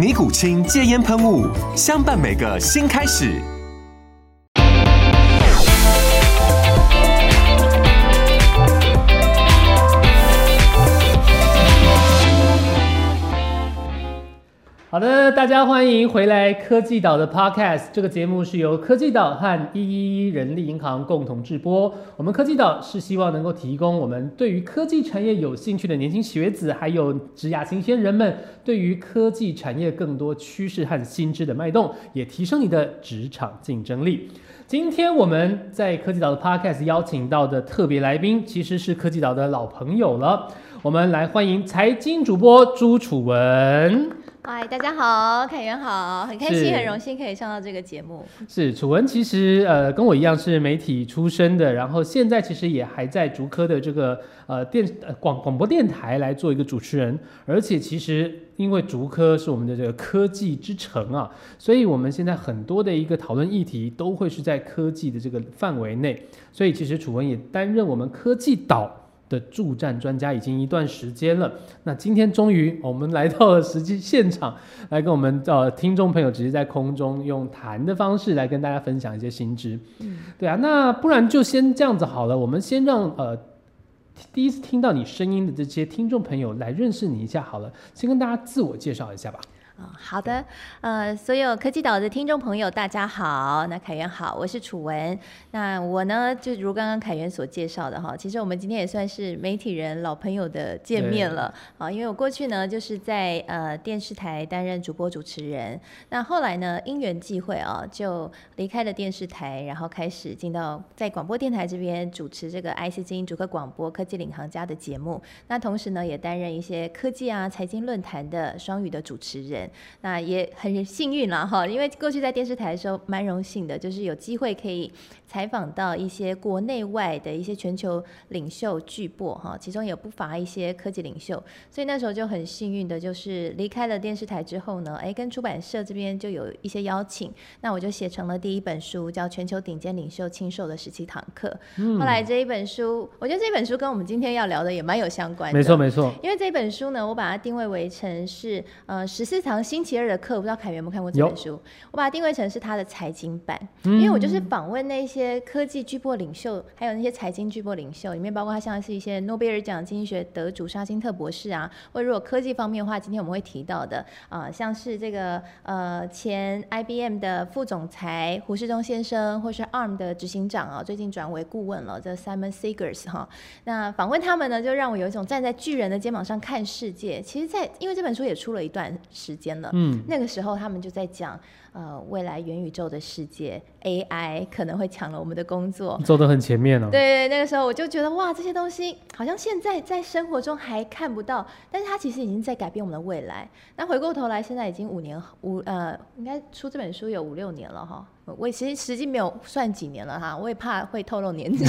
尼古清戒烟喷雾，相伴每个新开始。好的，大家欢迎回来科技岛的 Podcast。这个节目是由科技岛和一一一人力银行共同制播。我们科技岛是希望能够提供我们对于科技产业有兴趣的年轻学子，还有职涯新鲜人们，对于科技产业更多趋势和新知的脉动，也提升你的职场竞争力。今天我们在科技岛的 Podcast 邀请到的特别来宾，其实是科技岛的老朋友了。我们来欢迎财经主播朱楚文。嗨，大家好，凯源好，很开心，很荣幸可以上到这个节目。是楚文，其实呃跟我一样是媒体出身的，然后现在其实也还在竹科的这个呃电呃广广播电台来做一个主持人，而且其实因为竹科是我们的这个科技之城啊，所以我们现在很多的一个讨论议题都会是在科技的这个范围内，所以其实楚文也担任我们科技岛。的助战专家已经一段时间了，那今天终于我们来到了实际现场，来跟我们呃听众朋友直接在空中用谈的方式来跟大家分享一些新知。嗯，对啊，那不然就先这样子好了，我们先让呃第一次听到你声音的这些听众朋友来认识你一下好了，先跟大家自我介绍一下吧。啊、好的，呃，所有科技岛的听众朋友，大家好，那凯源好，我是楚文。那我呢，就如刚刚凯源所介绍的哈，其实我们今天也算是媒体人老朋友的见面了啊，因为我过去呢就是在呃电视台担任主播主持人，那后来呢因缘际会啊，就离开了电视台，然后开始进到在广播电台这边主持这个 IC 精英主客广播科技领航家的节目。那同时呢，也担任一些科技啊、财经论坛的双语的主持人。那也很幸运了哈，因为过去在电视台的时候蛮荣幸的，就是有机会可以采访到一些国内外的一些全球领袖巨擘哈，其中也不乏一些科技领袖，所以那时候就很幸运的，就是离开了电视台之后呢，哎，跟出版社这边就有一些邀请，那我就写成了第一本书，叫《全球顶尖领袖亲授的十七堂课》。后来这一本书，我觉得这本书跟我们今天要聊的也蛮有相关的，没错没错，因为这本书呢，我把它定位为成是呃十四堂星期二的课，不知道凯源有没有看过这本书？我把它定位成是他的财经版，因为我就是访问那些科技巨擘领袖，还有那些财经巨擘领袖，里面包括他像是一些诺贝尔奖经济学得主沙金特博士啊，或者如果科技方面的话，今天我们会提到的啊、呃像是这个呃前 IBM 的副总裁胡世忠先生，或是 ARM 的执行长啊，最近转为顾问了，这 Simon Segers 哈。那访问他们呢，就让我有一种站在巨人的肩膀上看世界。其实在，因为这本书也出了一段时间了，嗯，那个时候他们就在讲，呃，未来元宇宙的世界，AI 可能会抢了我们的工作。走得很前面哦。对，那个时候我就觉得哇，这些东西好像现在在生活中还看不到，但是它其实已经在改变我们的未来。那回过头来，现在已经五年五呃，应该出这本书有五六年了哈。我其实实际没有算几年了哈，我也怕会透露年纪。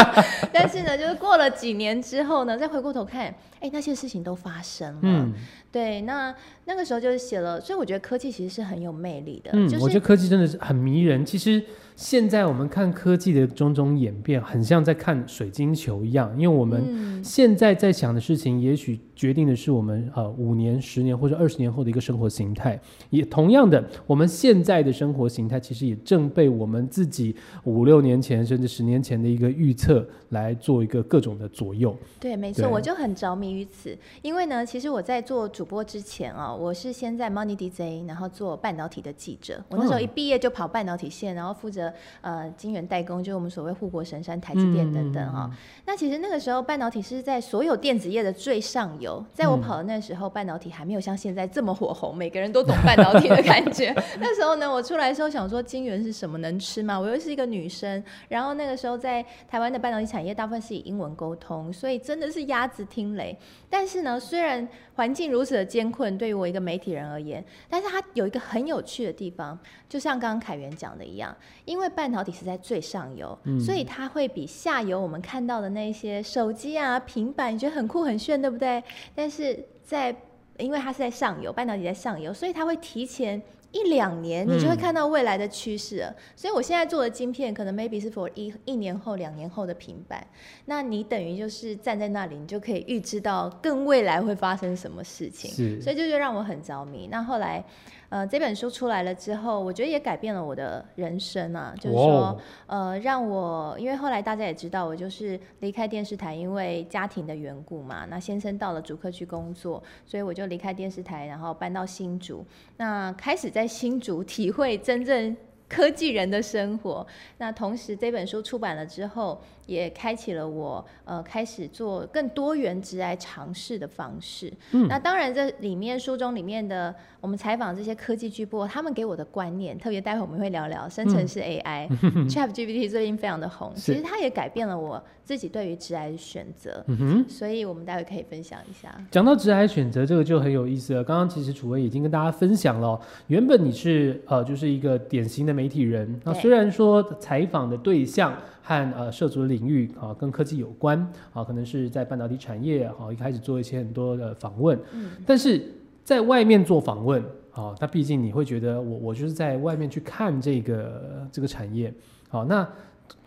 但是呢，就是过了几年之后呢，再回过头看，哎，那些事情都发生了。嗯对，那那个时候就是写了，所以我觉得科技其实是很有魅力的。嗯，就是我觉得科技真的是很迷人。其实现在我们看科技的种种演变，很像在看水晶球一样，因为我们嗯现在在想的事情，也许决定的是我们呃五年、十年或者二十年后的一个生活形态。也同样的，我们现在的生活形态，其实也正被我们自己五六年前甚至十年前的一个预测来做一个各种的左右。对，没错，我就很着迷于此。因为呢，其实我在做主播之前啊，我是先在 Money DJ，然后做半导体的记者。我那时候哦一毕业就跑半导体线，然后负责着呃晶圆代工，就是我们所谓护国神山台积电等等哈、那其实那个时候半导体是在所有电子业的最上游，在我跑的那时候，半导体还没有像现在这么火红，每个人都懂半导体的感觉。那时候呢，我出来的时候想说晶圆是什么，能吃吗？我又是一个女生，然后那个时候在台湾的半导体产业大部分是以英文沟通，所以真的是鸭子听雷。但是呢，虽然环境如此的艰困，对于我一个媒体人而言，但是它有一个很有趣的地方，就像刚刚凯源讲的一样，因为半导体是在最上游，所以它会比下游我们看到的那些手机啊、平板，你觉得很酷很炫，对不对？但是在因为它是在上游，半导体在上游，所以它会提前一两年，你就会看到未来的趋势了。所以我现在做的晶片，可能 maybe 是 for 一一年后、两年后的平板。那你等于就是站在那里，你就可以预知到更未来会发生什么事情。是所以这就让我很着迷。那后来，呃，这本书出来了之后，我觉得也改变了我的人生啊，就是说，呃，让我因为后来大家也知道，我就是离开电视台，因为家庭的缘故嘛。那先生到了主科去工作，所以我就离开电视台，然后搬到新竹。那开始在新竹体会真正科技人的生活。那同时这本书出版了之后，也开启了我呃开始做更多元职来尝试的方式。嗯那当然这里面书中里面的我们采访这些科技巨擘，他们给我的观念，特别待会我们会聊聊生成式 AI、ChatGPT 最近非常的红，其实它也改变了我自己对于职来的选择。嗯哼。所以我们待会可以分享一下。讲到职来选择，这个就很有意思了。刚刚其实楚薇已经跟大家分享了哦，原本你是呃就是一个典型的媒体人，那对虽然说采访的对象和呃涉足的领域啊跟科技有关啊，可能是在半导体产业啊一开始做一些很多的访问，嗯，但是在外面做访问啊，那毕竟你会觉得我我就是在外面去看这个这个产业，好，那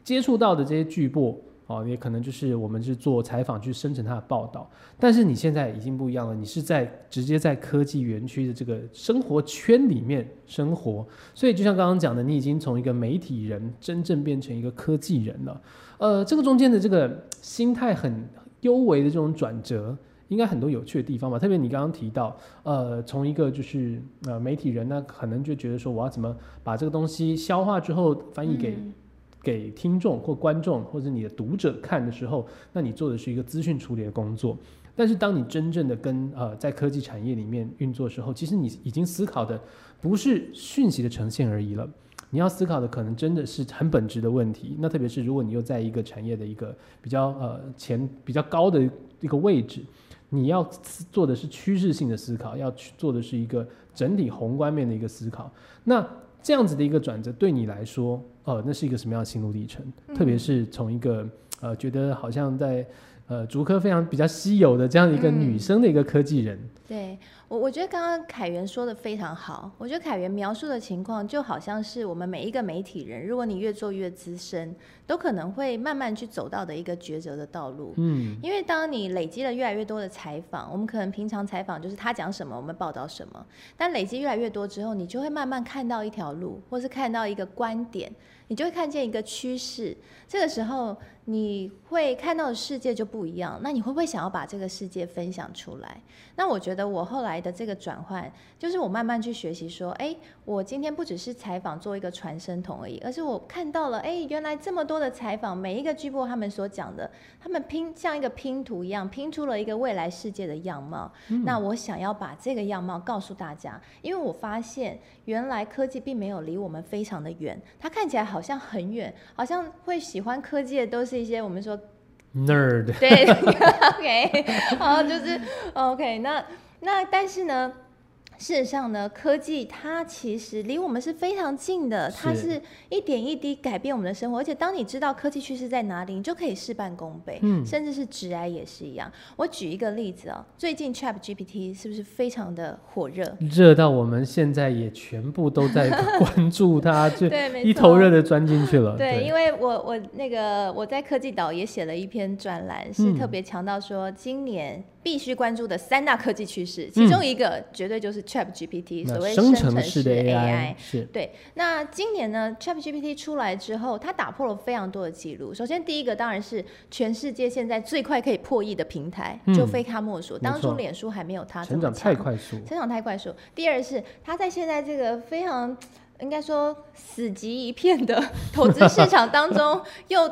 接触到的这些巨擘。哦，也可能就是我们是做采访去生成它的报道，但是你现在已经不一样了，你是在直接在科技园区的这个生活圈里面生活，所以就像刚刚讲的，你已经从一个媒体人真正变成一个科技人了。呃，这个中间的这个心态很幽微的这种转折，应该很多有趣的地方吧。特别你刚刚提到，呃，从一个就是呃媒体人，那可能就觉得说我要怎么把这个东西消化之后翻译给、给听众或观众或者你的读者看的时候，那你做的是一个资讯处理的工作。但是当你真正的跟呃在科技产业里面运作的时候，其实你已经思考的不是讯息的呈现而已了。你要思考的可能真的是很本质的问题。那特别是如果你又在一个产业的一个比较呃前比较高的一个位置，你要做的是趋势性的思考，要去做的是一个整体宏观面的一个思考。那这样子的一个转折对你来说，呃，那是一个什么样的心路历程？特别是从一个呃觉得好像在呃竹科非常比较稀有的这样的一个女生的一个科技人，对我，我觉得刚刚凯源说的非常好。我觉得凯源描述的情况就好像是我们每一个媒体人，如果你越做越资深，都可能会慢慢去走到的一个抉择的道路。嗯，因为当你累积了越来越多的采访，我们可能平常采访就是他讲什么，我们报道什么。但累积越来越多之后，你就会慢慢看到一条路，或是看到一个观点，你就会看见一个趋势。这个时候，你会看到的世界就不一样。那你会不会想要把这个世界分享出来？那我觉得我后来的这个转换，就是我慢慢去学习说，哎，我今天不只是采访做一个传声筒而已，而是我看到了，哎，原来这么多的采访，每一个剧播他们所讲的，他们拼像一个拼图一样，拼出了一个未来世界的样貌。那我想要把这个样貌告诉大家，因为我发现原来科技并没有离我们非常的远，它看起来好像很远，好像会喜欢科技的都是一些我们说 nerd，对，OK，好，就是 OK，那那但是呢，事实上呢，科技它其实离我们是非常近的，它是是一点一滴改变我们的生活，而且当你知道科技趋势在哪里，你就可以事半功倍，嗯甚至是直癌也是一样。我举一个例子啊、最近 Chat GPT 是不是非常的火热？热到我们现在也全部都在 关注它，就一错头热的钻进去了。对，因为我我那个我在科技岛也写了一篇专栏，是嗯特别强调说今年必须关注的三大科技趋势，其中一个绝对就是 Chat GPT，、嗯所谓生成成式的 AI 是。对，那今年呢，Chat GPT 出来之后，它打破了非常多的记录。首先，第一个当然是全世界现在最快可以破亿的平台，嗯。就非它莫属。没当初错脸书还没有它这成长太快速，成长太快速。第二是它在现在这个非常应该说死寂一片的 投资市场当中，又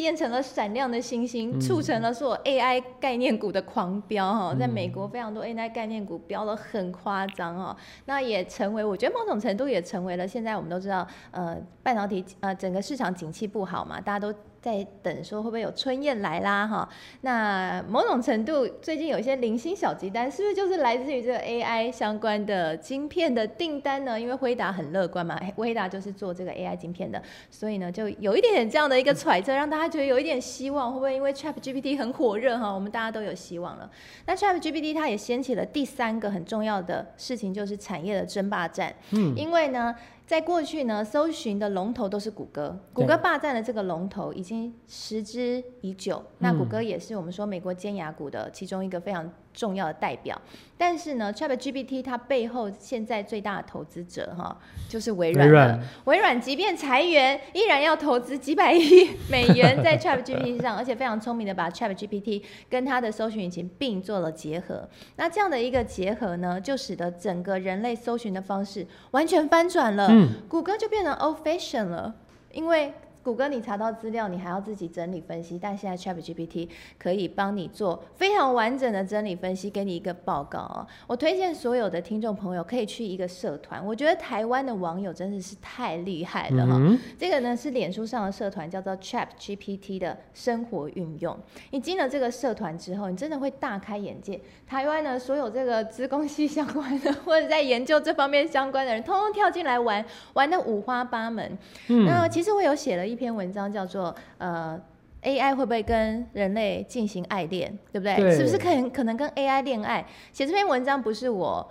变成了闪亮的星星，促成了所有 AI 概念股的狂飙哈。在美国，非常多 AI 概念股飙得很夸张哦。那也成为，我觉得某种程度也成为了现在我们都知道，呃，半导体呃整个市场景气不好嘛，大家都。在等说会不会有春燕来啦哈？那某种程度最近有一些零星小鸡单，是不是就是来自于这个 AI 相关的晶片的订单呢？因为辉达很乐观嘛，辉达就是做这个 AI 晶片的，所以呢就有一点点这样的一个揣测，让大家觉得有一点希望，会不会因为 ChatGPT 很火热哈？我们大家都有希望了。那 ChatGPT 它也掀起了第三个很重要的事情，就是产业的争霸战。嗯，因为呢。在过去呢，搜寻的龙头都是谷歌，谷歌霸占了这个龙头已经时之已久。那谷歌也是我们说美国尖牙股的其中一个非常。重要的代表，但是呢，ChatGPT 它背后现在最大的投资者哈，就是微软。微软即便裁员，依然要投资几百亿美元在 ChatGPT 上，而且非常聪明的把 ChatGPT 跟它的搜寻引擎并做了结合。那这样的一个结合呢，就使得整个人类搜寻的方式完全翻转了。嗯，谷歌就变成 old fashion 了，因为。谷歌，你查到资料，你还要自己整理分析，但现在 ChatGPT 可以帮你做非常完整的整理分析，给你一个报告哦。我推荐所有的听众朋友可以去一个社团，我觉得台湾的网友真的是太厉害了哈。这个呢是脸书上的社团，叫做 ChatGPT 的生活运用。你进了这个社团之后，你真的会大开眼界。台湾呢，所有这个资工系相关的或者在研究这方面相关的人，通通跳进来玩，玩的五花八门。嗯那其实我有写了。一篇文章叫做呃，AI 会不会跟人类进行爱恋，对不对？是不是可能可能跟 AI 恋爱？写这篇文章不是我。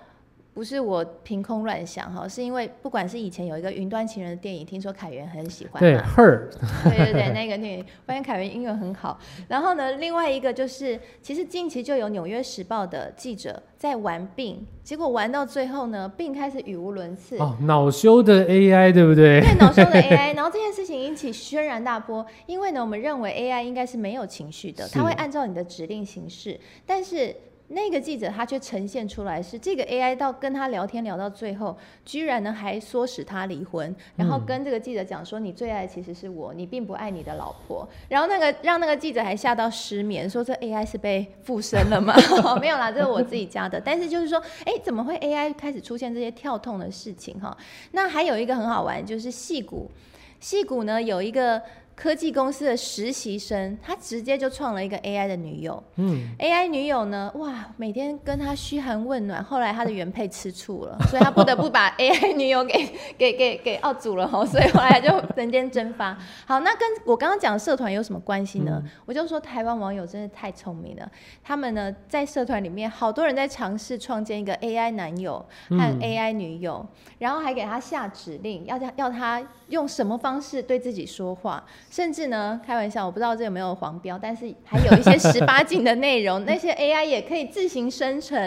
不是我凭空乱想哈，是因为不管是以前有一个云端情人的电影，听说凯源很喜欢。对，Her。对对对，那个电影，发现凯源英文很好。然后呢，另外一个就是，其实近期就有《纽约时报》的记者在玩病，结果玩到最后呢，病开始语无伦次。哦，恼羞的 AI 对不对？对，恼羞的 AI。然后这件事情引起轩然大波，因为呢，我们认为 AI 应该是没有情绪的，它会按照你的指令行事，但是。那个记者他却呈现出来是这个 AI 到跟他聊天聊到最后，居然呢还唆使他离婚，然后跟这个记者讲说你最爱其实是我，你并不爱你的老婆。然后那个让那个记者还吓到失眠，说这 AI 是被附身了吗？没有啦，这是我自己加的。但是就是说，哎，怎么会 AI 开始出现这些跳痛的事情哈？那还有一个很好玩，就是戏骨，戏骨呢有一个。科技公司的实习生，他直接就创了一个 AI 的女友。嗯，AI 女友呢，哇，每天跟他嘘寒问暖。后来他的原配吃醋了，所以他不得不把 AI 女友给给给给奥组了哦。所以后来就人间蒸发。好，那跟我刚刚讲的社团有什么关系呢？我就说台湾网友真的太聪明了。他们呢在社团里面，好多人在尝试创建一个 AI 男友和 AI 女友，然后还给他下指令，要他要他用什么方式对自己说话。甚至呢，开玩笑，我不知道这有没有黄标，但是还有一些十八禁的内容，那些 AI 也可以自行生成，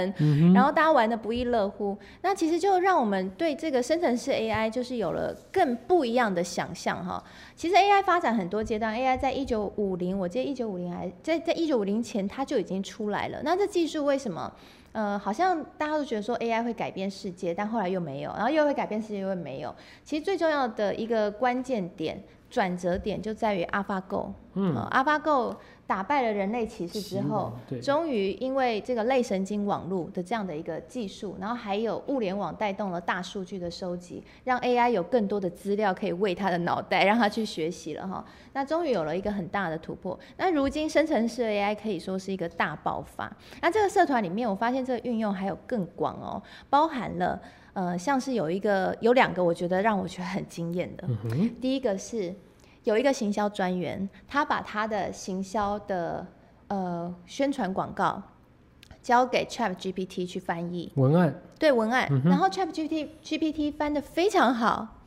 然后大家玩的不亦乐乎。那其实就让我们对这个生成式 AI 就是有了更不一样的想象哈。其实 AI 发展很多阶段，AI 在一九五零，我记得一九五零还在在一九五零前它就已经出来了。那这技术为什么？呃，好像大家都觉得说 AI 会改变世界，但后来又没有，然后又会改变世界，又没有。其实最重要的一个关键点。转折点就在于 AlphaGo，嗯，AlphaGo 打败了人类骑士之后，终于因为这个类神经网络的这样的一个技术，然后还有物联网带动了大数据的收集，让 AI 有更多的资料可以喂它的脑袋，让它去学习了哈。那终于有了一个很大的突破。那如今生成式 AI 可以说是一个大爆发。那这个社团里面，我发现这个运用还有更广哦，包含了。呃，像是有一个有两个，我觉得让我觉得很惊艳的。第一个是有一个行销专员，他把他的行销的呃宣传广告交给 Chat GPT 去翻译文案，对文案，然后 Chat GPT GPT 翻的非常好。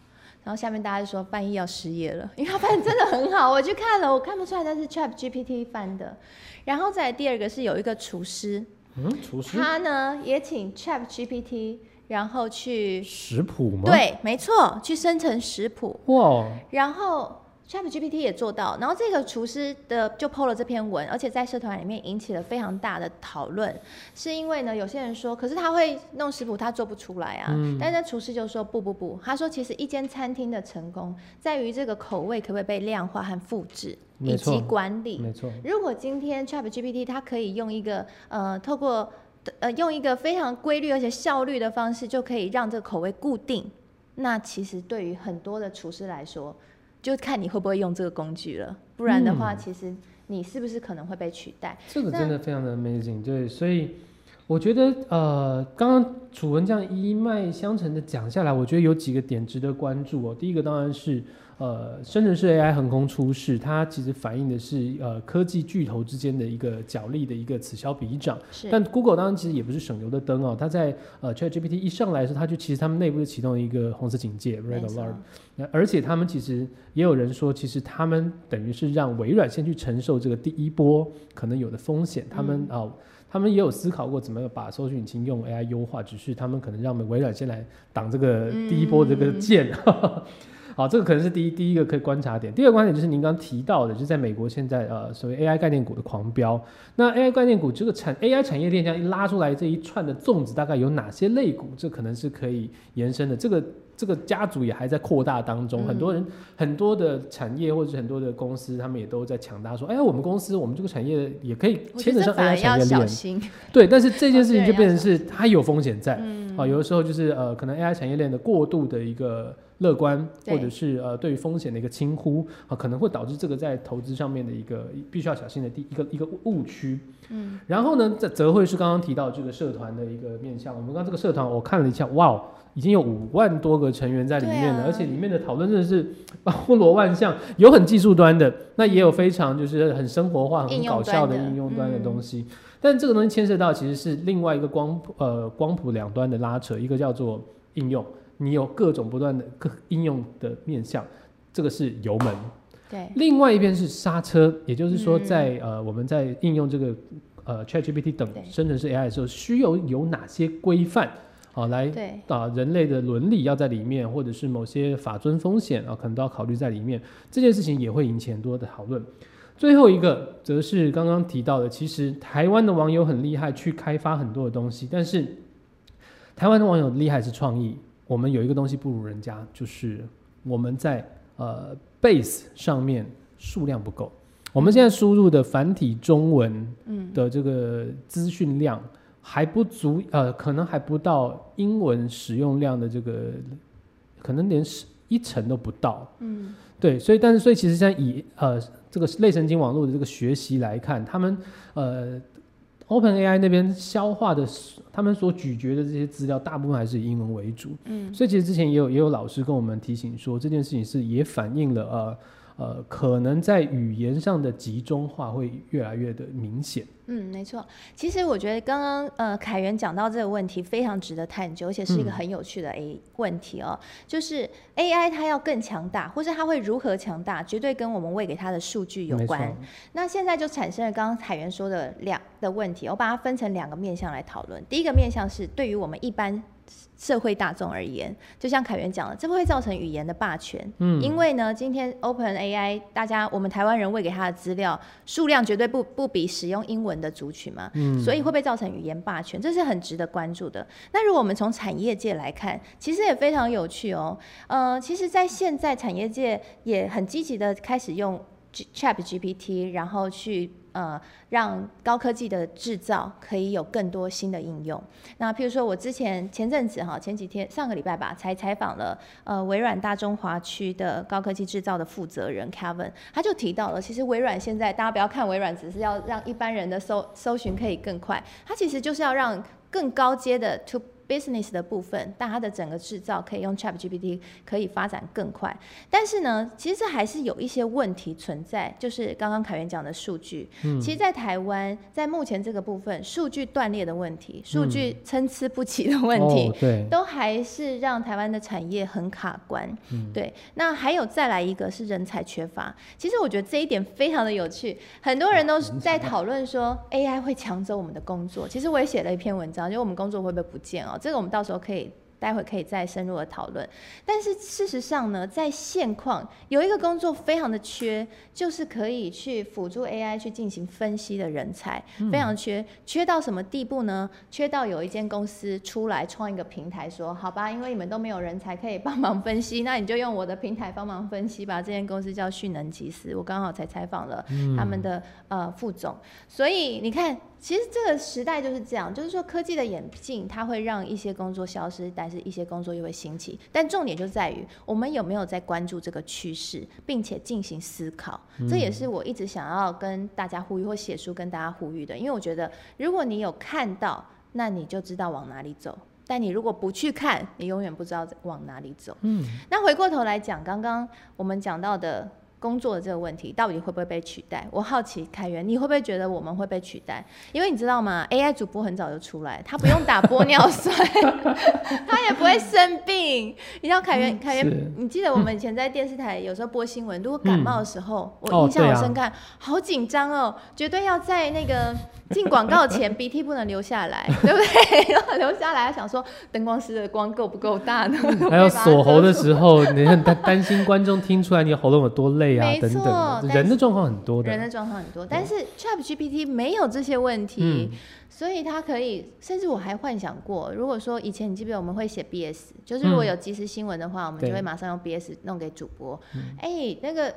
然后下面大家就说翻译要失业了，因为他翻的真的很好，我去看了，我看不出来那是 Chat GPT 翻的。然后再第二个是有一个厨师，嗯，厨师，他呢也请 Chat GPT。然后去食谱吗？对，没错，去生成食谱。哇！然后 ChatGPT 也做到，然后这个厨师的就 PO 了这篇文，而且在社团里面引起了非常大的讨论，是因为呢，有些人说，可是他会弄食谱，他做不出来啊。嗯但是那厨师就说不不不，他说其实一间餐厅的成功在于这个口味可不可以被量化和复制，以及管理。没错，如果今天 ChatGPT 它可以用一个呃，透过呃用一个非常规律而且效率的方式，就可以让这个口味固定，那其实对于很多的厨师来说，就看你会不会用这个工具了。不然的话，嗯其实你是不是可能会被取代？这个真的非常的 amazing，对，所以我觉得呃，刚刚楚文这样一脉相承的讲下来，我觉得有几个点值得关注哦。第一个当然是呃，生成式 AI 横空出世，它其实反映的是呃科技巨头之间的一个角力的一个此消彼长。是，但 Google 当然其实也不是省油的灯哦，它在呃 ChatGPT 一上来的时候，它就其实他们内部就启动了一个红色警戒 Red Alert，那而且他们其实也有人说，其实他们等于是让微软先去承受这个第一波可能有的风险，他们啊、他们也有思考过怎么把搜索引擎用 AI 优化，只是他们可能让微软先来挡这个第一波这个箭。好，这个可能是第一第一个可以观察点。第二个观点就是您刚刚提到的，就是在美国现在呃所谓 AI 概念股的狂飙。那 AI 概念股这个产 AI 产业链这样一拉出来，这一串的粽子大概有哪些类股？这可能是可以延伸的。这个这个家族也还在扩大当中，嗯很多人很多的产业或者是很多的公司，他们也都在强大说，哎，我们公司我们这个产业也可以牵扯上 AI 产业链。对，但是这件事情就变成是它有风险在。嗯，啊，有的时候就是呃，可能 AI 产业链的过度的一个乐观，或者是呃对于风险的一个轻忽啊，可能会导致这个在投资上面的一个必须要小心的第一个一个误区。嗯，然后呢，这则会是刚刚提到这个社团的一个面向。我们刚刚这个社团我看了一下，哇，已经有五万多个成员在里面了，啊而且里面的讨论真的是 包罗万象，有很技术端的，那也有非常就是很生活化、很搞笑的应用端的嗯东西。但这个东西牵涉到其实是另外一个光谱呃光谱两端的拉扯，一个叫做应用，你有各种不断的各应用的面向，这个是油门；对，另外一边是刹车，也就是说嗯在、呃我们在应用这个呃 ChatGPT 等生成式 AI 的时候，需要有哪些规范啊来对，啊，人类的伦理要在里面，或者是某些法尊风险啊，可能都要考虑在里面。这件事情也会引起很多的讨论。最后一个则是刚刚提到的，其实台湾的网友很厉害，去开发很多的东西，但是台湾的网友厉害是创意。我们有一个东西不如人家，就是我们在呃 base 上面数量不够。我们现在输入的繁体中文嗯，的这个资讯量还不足，呃，可能还不到英文使用量的这个，可能连十一成都不到。嗯，对，所以但是所以其实现在以呃这个类神经网络的这个学习来看，他们呃 OpenAI 那边消化的，他们所咀嚼的这些资料，大部分还是以英文为主。嗯，所以其实之前也有也有老师跟我们提醒说，这件事情是也反映了呃呃可能在语言上的集中化会越来越的明显。嗯，没错。其实我觉得刚刚呃凯源讲到这个问题非常值得探究，而且是一个嗯很有趣的 A 问题哦。就是 AI 它要更强大，或是它会如何强大，绝对跟我们喂给它的数据有关。那现在就产生了刚刚凯源说的两的问题，我把它分成两个面向来讨论。第一个面向是对于我们一般社会大众而言，就像凯源讲的，这会造成语言的霸权。嗯，因为呢，今天 Open AI 大家我们台湾人喂给他的资料数量绝对不不比使用英文的族群嘛，嗯所以会不会造成语言霸权？这是很值得关注的。那如果我们从产业界来看，其实也非常有趣哦。呃，其实，在现在产业界也很积极的开始用 Chat GPT，然后去呃让高科技的制造可以有更多新的应用。那譬如说，我之前前阵子哈，前几天上个礼拜吧，才采访了呃微软大中华区的高科技制造的负责人 Kevin，他就提到了，其实微软现在大家不要看微软只是要让一般人的搜搜寻可以更快，它其实就是要让更高阶的 to business 的部分，但它的整个制造可以用 Chat GPT 可以发展更快。但是呢，其实还是有一些问题存在，就是刚刚凯源讲的数据。嗯其实，在台湾，在目前这个部分，数据断裂的问题、数据参差不齐的问题，嗯哦、对，都还是让台湾的产业很卡关。嗯对，那还有再来一个是人才缺乏。其实我觉得这一点非常的有趣，很多人都在讨论说 AI 会抢走我们的工作。其实我也写了一篇文章，就我们工作会不会不见哦？这个我们到时候可以。待会可以再深入的讨论。但是事实上呢，在现况有一个工作非常的缺，就是可以去辅助 AI 去进行分析的人才，非常缺，缺到什么地步呢？缺到有一间公司出来创一个平台，说好吧，因为你们都没有人才可以 帮忙分析，那你就用我的平台帮忙分析吧。这间公司叫蓄能集思，我刚好才采访了他们的呃副总，所以你看。其实这个时代就是这样，就是说科技的演进，它会让一些工作消失，但是一些工作又会兴起。但重点就在于我们有没有在关注这个趋势，并且进行思考。这也是我一直想要跟大家呼吁或写书跟大家呼吁的。因为我觉得，如果你有看到，那你就知道往哪里走；但你如果不去看，你永远不知道往哪里走。嗯。那回过头来讲，刚刚我们讲到的。工作的这个问题到底会不会被取代？我好奇凯源，你会不会觉得我们会被取代？因为你知道吗？AI 主播很早就出来，他不用打玻尿酸，他也不会生病。你知道凯源，凯源，你记得我们以前在电视台有时候播新闻，如果感冒的时候，我印象好深刻，好紧张哦，绝对要在那个。进广告前鼻涕不能流下来，对不对？流下来，想说灯光师的光够不够大呢？还有锁喉的时候，你很担担心观众听出来你喉咙有多累啊？等等，人的状况很多的。人的状况很多，但是 Chat GPT 没有这些问题，所以它可以。甚至我还幻想过，如果说以前你记不记得我们会写 BS，就是如果有即时新闻的话，我们就会马上用 BS 弄给主播。哎，那个。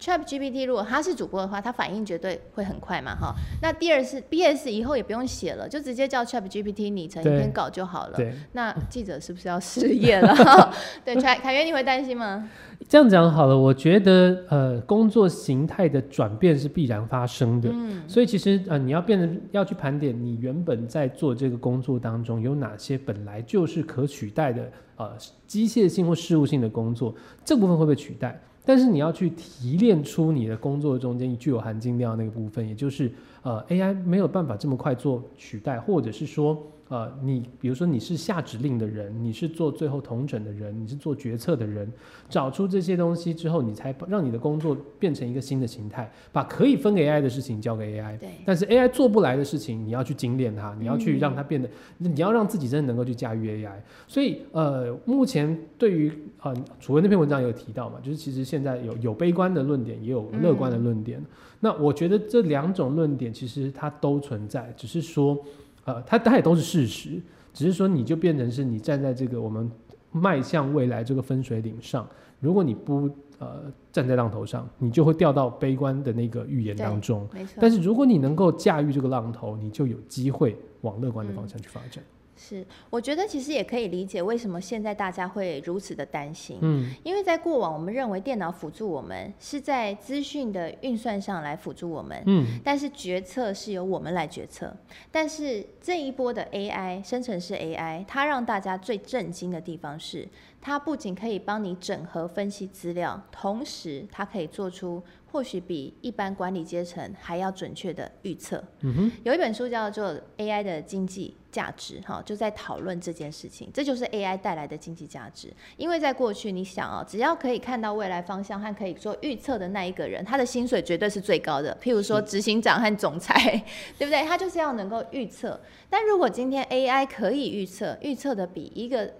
Chat GPT 如果他是主播的话，他反应绝对会很快嘛，哈。那第二是 BS 以后也不用写了，就直接叫 Chat GPT 拟成一篇稿就好了。对。那记者是不是要失业了？对，凯凯源，你会担心吗？这样讲好了，我觉得呃，工作形态的转变是必然发生的。嗯。所以其实呃，你要变成要去盘点你原本在做这个工作当中有哪些本来就是可取代的呃机械性或事务性的工作，这部分会被取代。但是你要去提炼出你的工作中间具有含金量那个部分，也就是呃 AI 没有办法这么快做取代，或者是说。呃，你比如说你是下指令的人，你是做最后统整的人，你是做决策的人，找出这些东西之后，你才让你的工作变成一个新的形态，把可以分给 AI 的事情交给 AI。对。但是 AI 做不来的事情，你要去精炼它，你要去让它变得，你要让自己真的能够去驾驭 AI。所以呃，目前对于呃楚文那篇文章有提到嘛，就是其实现在有有悲观的论点，也有乐观的论点。那我觉得这两种论点其实它都存在，只是说。呃，它它也都是事实，只是说你就变成是你站在这个我们迈向未来这个分水岭上，如果你不呃站在浪头上，你就会掉到悲观的那个预言当中。没错。但是如果你能够驾驭这个浪头，你就有机会往乐观的方向去发展。是，我觉得其实也可以理解为什么现在大家会如此的担心。嗯，因为在过往，我们认为电脑辅助我们是在资讯的运算上来辅助我们。嗯，但是决策是由我们来决策。但是这一波的 AI 生成式 AI，它让大家最震惊的地方是，它不仅可以帮你整合分析资料，同时它可以做出。或许比一般管理阶层还要准确的预测。嗯哼，有一本书叫做《AI 的经济价值》，哈，就在讨论这件事情。这就是 AI 带来的经济价值。因为在过去，你想哦，只要可以看到未来方向和可以做预测的那一个人，他的薪水绝对是最高的。譬如说执行长和总裁，对不对？他就是要能够预测。但如果今天 AI 可以预测，预测的比一个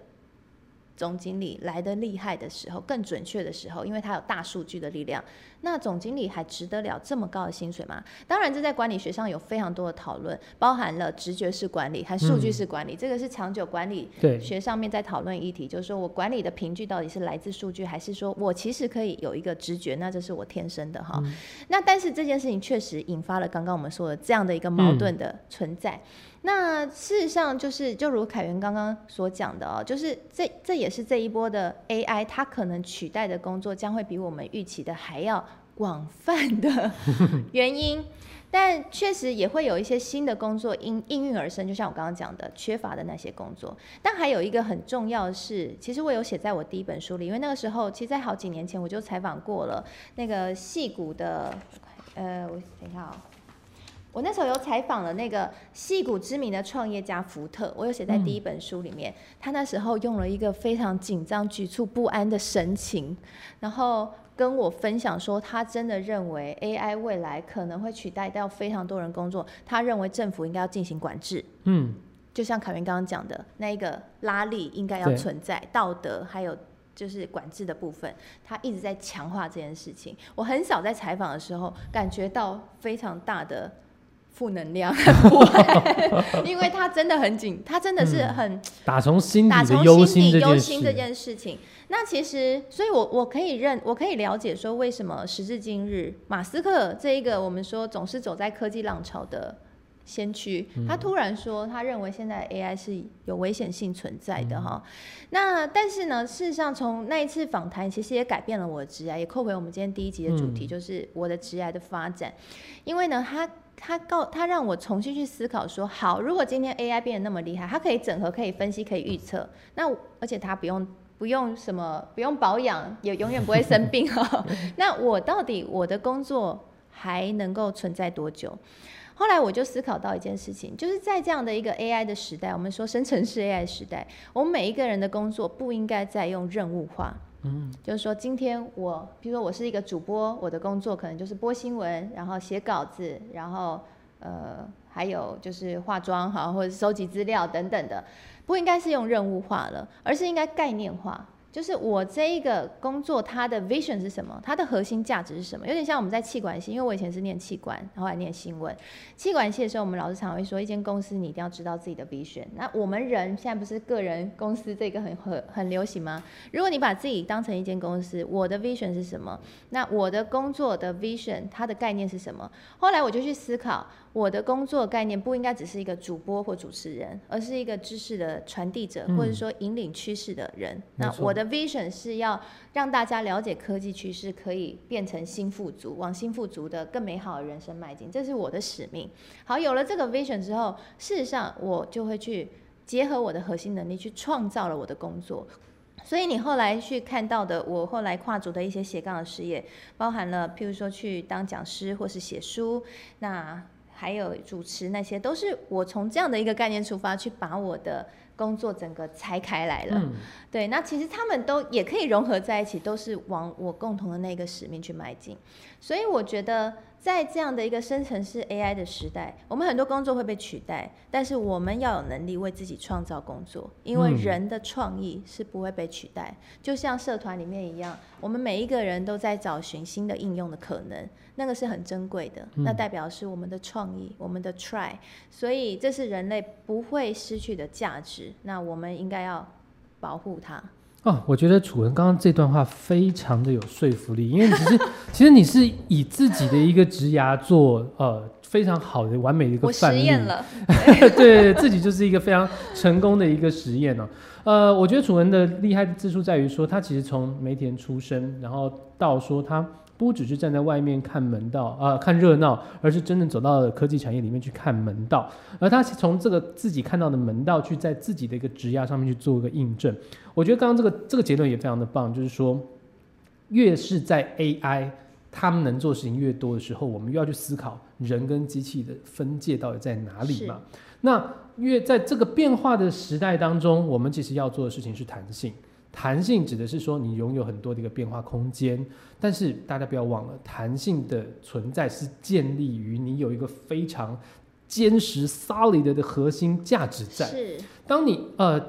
总经理来的厉害的时候，更准确的时候，因为他有大数据的力量。那总经理还值得了这么高的薪水吗？当然，这在管理学上有非常多的讨论，包含了直觉式管理和数据式管理。这个是长久管理学上面在讨论议题，就是说我管理的凭据到底是来自数据，还是说我其实可以有一个直觉？那这是我天生的哈。那但是这件事情确实引发了刚刚我们说的这样的一个矛盾的存在。那事实上就是，就如凯源刚刚所讲的哦，就是这这也是这一波的 AI，它可能取代的工作将会比我们预期的还要。广泛的 原因，但确实也会有一些新的工作应应运而生，就像我刚刚讲的，缺乏的那些工作。但还有一个很重要的是，其实我有写在我第一本书里，因为那个时候，其实，在好几年前我就采访过了那个戏骨的，呃，我等一下哦，我那时候有采访了那个戏骨知名的创业家福特，我有写在第一本书里面。他那时候用了一个非常紧张、局促不安的神情，然后。跟我分享说，他真的认为 AI 未来可能会取代掉非常多人工作。他认为政府应该要进行管制。嗯。就像凯文刚刚讲的那一个拉力应该要存在，道德还有就是管制的部分，他一直在强化这件事情。我很少在采访的时候感觉到非常大的负能量 因为他真的很紧，他真的是嗯很。打从心打从底的忧心底忧心这件事，情。那其实，所以我我可以认，我可以了解说，为什么时至今日，马斯克这一个我们说总是走在科技浪潮的先驱，嗯他突然说他认为现在 AI 是有危险性存在嗯的哈。那但是呢，事实上从那一次访谈，其实也改变了我的职涯，也扣回我们今天第一集的主题，嗯就是我的职涯的发展。因为呢，他他告他让我重新去思考说，好，如果今天 AI 变得那么厉害，它可以整合、可以分析、可以预测，那而且它不用不用什么不用保养，也永远不会生病哦。那我到底我的工作还能够存在多久？后来我就思考到一件事情，就是在这样的一个 AI 的时代，我们说生成式 AI 时代，我们每一个人的工作不应该再用任务化。嗯，就是说，今天我，比如说我是一个主播，我的工作可能就是播新闻，然后写稿子，然后呃，还有就是化妆哈，或者收集资料等等的，不应该是用任务化了，而是应该概念化。就是我这一个工作，它的 vision 是什么？它的核心价值是什么？有点像我们在气管系，因为我以前是念气管，然后来念新闻。气管系的时候，我们老师常会说，一间公司你一定要知道自己的 vision。那我们人现在不是个人公司这个很很很流行吗？如果你把自己当成一间公司，我的 vision 是什么？那我的工作的 vision 它的概念是什么？后来我就去思考，我的工作概念不应该只是一个主播或主持人，而是一个知识的传递者，嗯或者说引领趋势的人。那我的 vision 是要让大家了解科技趋势，可以变成新富足，往新富足的更美好的人生迈进，这是我的使命。好，有了这个 vision 之后，事实上我就会去结合我的核心能力，去创造了我的工作。所以你后来去看到的，我后来跨足的一些斜杠的事业，包含了譬如说去当讲师或是写书，那还有主持那些，都是我从这样的一个概念出发，去把我的工作整个拆开来了。嗯，对，那其实他们都也可以融合在一起，都是往我共同的那个使命去迈进。所以我觉得，在这样的一个生成式 AI 的时代，我们很多工作会被取代，但是我们要有能力为自己创造工作，因为嗯人的创意是不会被取代。就像社团里面一样，我们每一个人都在找寻新的应用的可能，那个是很珍贵的，那嗯代表是我们的创意，我们的 try，所以这是人类不会失去的价值。那我们应该要保护它。哦，我觉得楚文刚刚这段话非常的有说服力，因为其实其实你是以自己的一个职涯做呃非常好的完美的一个我范例，实验了，对自己就是一个非常成功的一个实验哦。呃，我觉得楚文的厉害之处在于说，他其实从梅田出生，然后到说他不只是站在外面看门道啊、呃看热闹，而是真正走到了科技产业里面去看门道。而他从这个自己看到的门道，去在自己的一个职涯上面去做一个印证。我觉得刚刚这个这个结论也非常的棒，就是说，越是在 AI 他们能做的事情越多的时候，我们越要去思考人跟机器的分界到底在哪里嘛。那越在这个变化的时代当中，我们其实要做的事情是弹性。弹性指的是说你拥有很多的一个变化空间，但是大家不要忘了，弹性的存在是建立于你有一个非常坚实 solid 的核心价值在。是当你呃，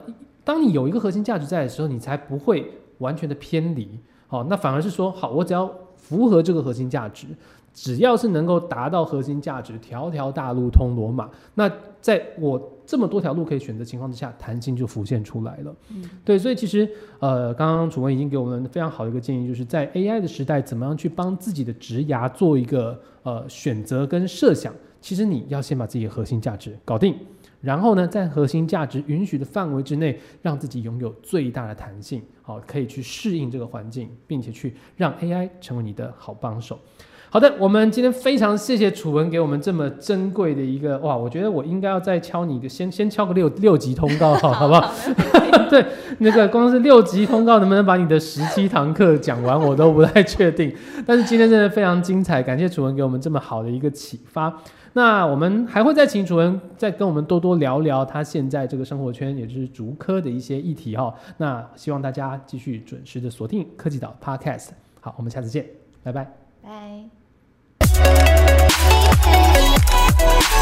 当你有一个核心价值在的时候，你才不会完全的偏离。好、那反而是说，好，我只要符合这个核心价值，只要是能够达到核心价值，条条大路通罗马，那在我这么多条路可以选择情况之下，弹性就浮现出来了。嗯对，所以其实呃，刚刚楚文已经给我们非常好的一个建议，就是在 AI 的时代，怎么样去帮自己的职涯做一个呃选择跟设想。其实你要先把自己的核心价值搞定，然后呢，在核心价值允许的范围之内，让自己拥有最大的弹性，好，可以去适应这个环境，并且去让 AI 成为你的好帮手。好的，我们今天非常谢谢楚文给我们这么珍贵的一个哇，我觉得我应该要再敲你一个，先先敲个六六级通告，好好不好？对，那个光是六级通告能不能把你的十七堂课讲完，我都不太确定。但是今天真的非常精彩，感谢楚文给我们这么好的一个启发。那我们还会再请楚文再跟我们多多聊聊他现在这个生活圈，也就是竹科的一些议题哈、那希望大家继续准时的锁定科技岛 Podcast。好，我们下次见，拜拜。拜。Thank